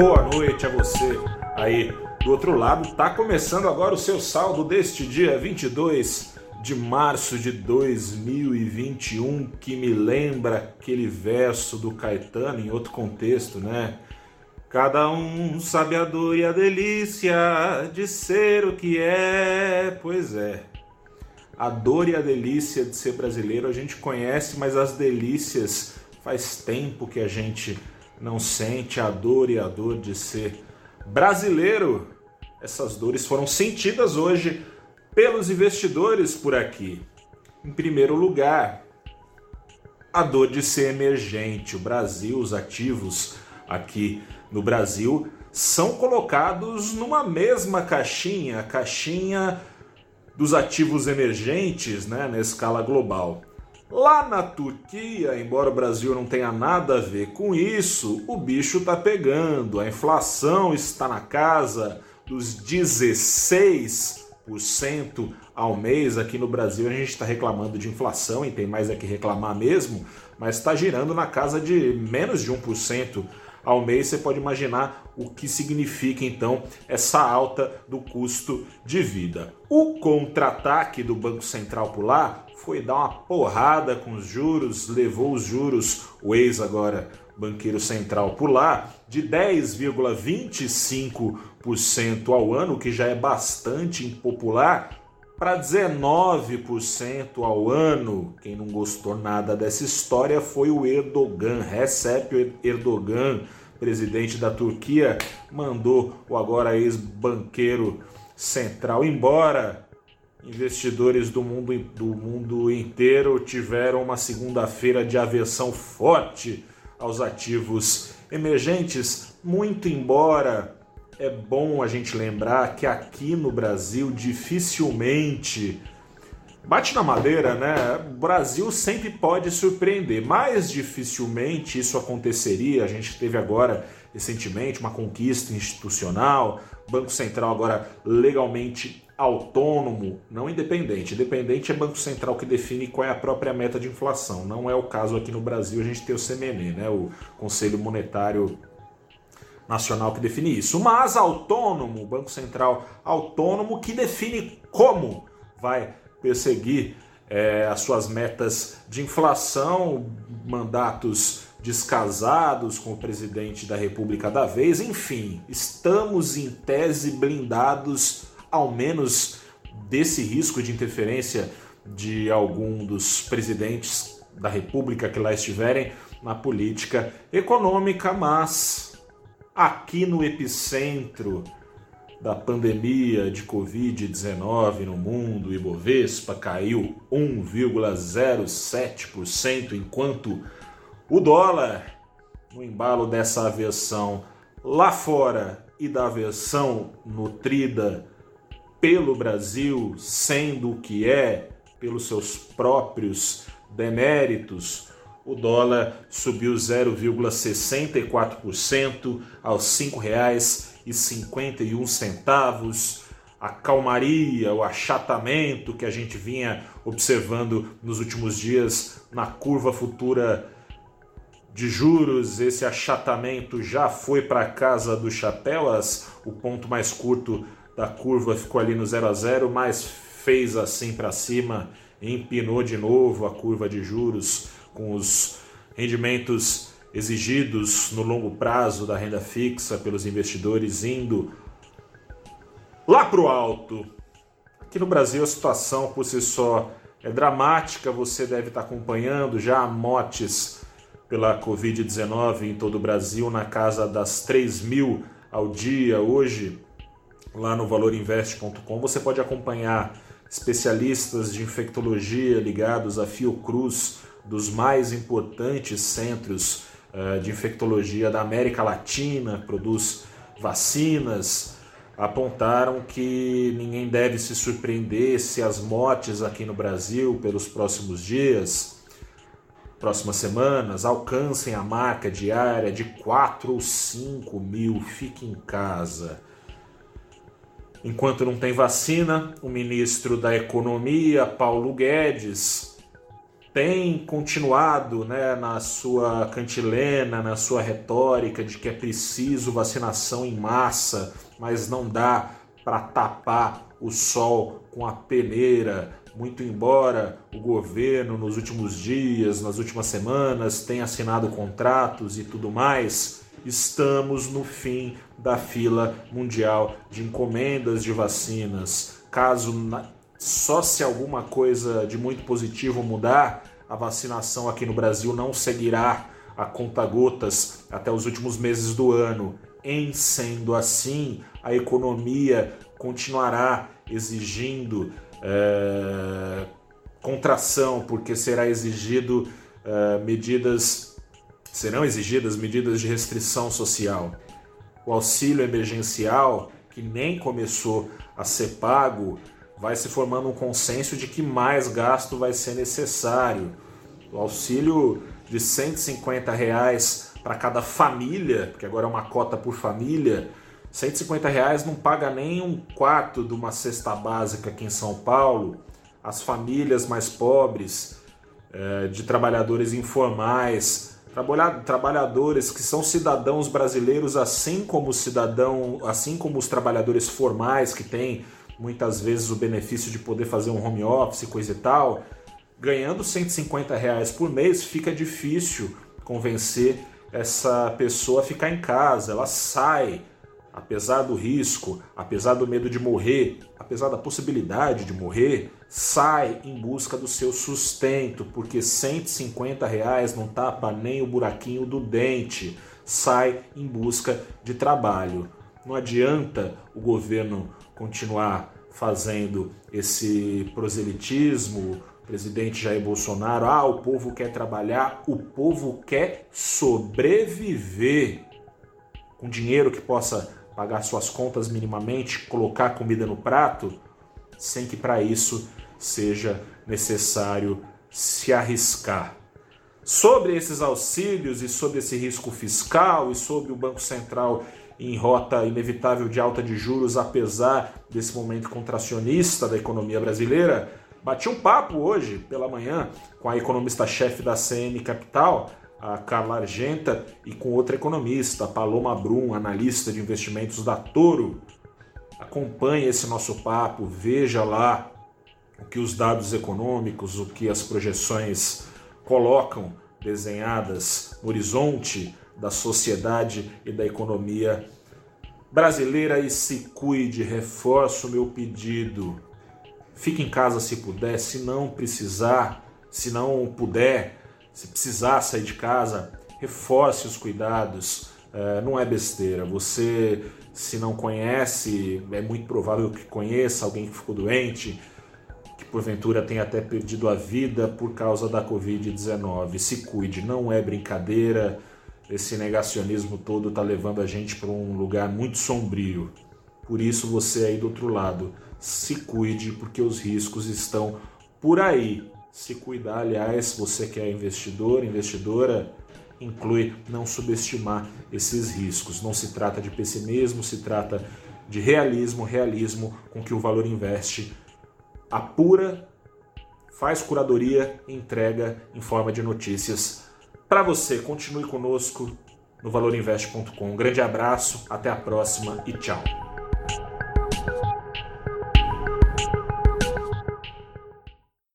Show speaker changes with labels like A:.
A: boa noite a você aí do outro lado. Tá começando agora o seu saldo deste dia 22 de março de 2021, que me lembra aquele verso do Caetano em outro contexto, né? Cada um sabe a dor e a delícia de ser o que é. Pois é. A dor e a delícia de ser brasileiro a gente conhece, mas as delícias faz tempo que a gente não sente a dor e a dor de ser brasileiro. Essas dores foram sentidas hoje pelos investidores por aqui. Em primeiro lugar, a dor de ser emergente. O Brasil, os ativos aqui no Brasil são colocados numa mesma caixinha, a caixinha dos ativos emergentes né, na escala global. Lá na Turquia, embora o Brasil não tenha nada a ver com isso, o bicho está pegando, a inflação está na casa dos 16% ao mês. Aqui no Brasil a gente está reclamando de inflação e tem mais é que reclamar mesmo, mas está girando na casa de menos de 1% ao mês, você pode imaginar o que significa então essa alta do custo de vida. O contra-ataque do Banco Central por lá foi dar uma porrada com os juros, levou os juros, o ex agora banqueiro central por lá, de 10,25% ao ano, que já é bastante impopular, para 19% ao ano. Quem não gostou nada dessa história foi o Erdogan. Recep Erdogan, presidente da Turquia, mandou o agora ex-banqueiro central embora. Investidores do mundo, do mundo inteiro tiveram uma segunda-feira de aversão forte aos ativos emergentes, muito embora é bom a gente lembrar que aqui no Brasil dificilmente bate na madeira, né? O Brasil sempre pode surpreender, mas dificilmente isso aconteceria. A gente teve agora recentemente uma conquista institucional, Banco Central agora legalmente autônomo, não independente. Independente é Banco Central que define qual é a própria meta de inflação. Não é o caso aqui no Brasil, a gente tem o CMN, né? O Conselho Monetário nacional que define isso, mas autônomo, Banco Central autônomo que define como vai perseguir é, as suas metas de inflação, mandatos descasados com o presidente da República da vez, enfim, estamos em tese blindados, ao menos desse risco de interferência de algum dos presidentes da República que lá estiverem na política econômica, mas aqui no epicentro da pandemia de Covid-19 no mundo, Ibovespa caiu 1,07%, enquanto o dólar, no embalo dessa aversão lá fora e da aversão nutrida pelo Brasil, sendo o que é, pelos seus próprios deméritos, o dólar subiu 0,64% aos R$ 5,51. A calmaria, o achatamento que a gente vinha observando nos últimos dias na curva futura de juros, esse achatamento já foi para casa do chapéu, o ponto mais curto da curva ficou ali no 0 a 0, mas fez assim para cima, empinou de novo a curva de juros com os rendimentos exigidos no longo prazo da renda fixa pelos investidores indo lá para o alto. Aqui no Brasil a situação por si só é dramática, você deve estar acompanhando já mortes pela Covid-19 em todo o Brasil na casa das 3 mil ao dia. Hoje, lá no valorinvest.com, você pode acompanhar especialistas de infectologia ligados à Fiocruz dos mais importantes centros uh, de infectologia da América Latina, produz vacinas, apontaram que ninguém deve se surpreender se as mortes aqui no Brasil pelos próximos dias, próximas semanas, alcancem a marca diária de 4 ou 5 mil. Fique em casa. Enquanto não tem vacina, o ministro da Economia, Paulo Guedes, tem continuado né, na sua cantilena, na sua retórica de que é preciso vacinação em massa, mas não dá para tapar o sol com a peneira. Muito embora o governo nos últimos dias, nas últimas semanas, tenha assinado contratos e tudo mais, estamos no fim da fila mundial de encomendas de vacinas. Caso só se alguma coisa de muito positivo mudar, a vacinação aqui no Brasil não seguirá a conta-gotas até os últimos meses do ano. Em sendo assim, a economia continuará exigindo é, contração, porque será exigido é, medidas, serão exigidas medidas de restrição social. O auxílio emergencial, que nem começou a ser pago, vai se formando um consenso de que mais gasto vai ser necessário. O auxílio de 150 reais para cada família, porque agora é uma cota por família, 150 reais não paga nem um quarto de uma cesta básica aqui em São Paulo. As famílias mais pobres, é, de trabalhadores informais, trabalhadores que são cidadãos brasileiros, assim como cidadão, assim como os trabalhadores formais que têm muitas vezes o benefício de poder fazer um home office, coisa e tal, ganhando 150 reais por mês, fica difícil convencer essa pessoa a ficar em casa. Ela sai apesar do risco, apesar do medo de morrer, apesar da possibilidade de morrer, sai em busca do seu sustento, porque 150 reais não tapa nem o buraquinho do dente, sai em busca de trabalho. Não adianta o governo continuar fazendo esse proselitismo, presidente Jair Bolsonaro, ah, o povo quer trabalhar, o povo quer sobreviver com dinheiro que possa pagar suas contas minimamente, colocar comida no prato, sem que para isso seja necessário se arriscar. Sobre esses auxílios e sobre esse risco fiscal e sobre o Banco Central em rota inevitável de alta de juros, apesar desse momento contracionista da economia brasileira, bati um papo hoje pela manhã com a economista-chefe da CM Capital, a Carla Argenta, e com outra economista, Paloma Brum, analista de investimentos da Toro. Acompanhe esse nosso papo, veja lá o que os dados econômicos, o que as projeções colocam desenhadas no horizonte da sociedade e da economia brasileira e se cuide, reforço o meu pedido. Fique em casa se puder, se não precisar, se não puder, se precisar sair de casa, reforce os cuidados. É, não é besteira. Você, se não conhece, é muito provável que conheça alguém que ficou doente, que porventura tenha até perdido a vida por causa da Covid-19. Se cuide, não é brincadeira. Esse negacionismo todo está levando a gente para um lugar muito sombrio. Por isso, você aí do outro lado, se cuide, porque os riscos estão por aí se cuidar. Aliás, você que é investidor, investidora, inclui não subestimar esses riscos. Não se trata de pessimismo, se trata de realismo, realismo com que o valor investe, apura, faz curadoria entrega em forma de notícias para você. Continue conosco no valorinvest.com. Um grande abraço, até a próxima e tchau.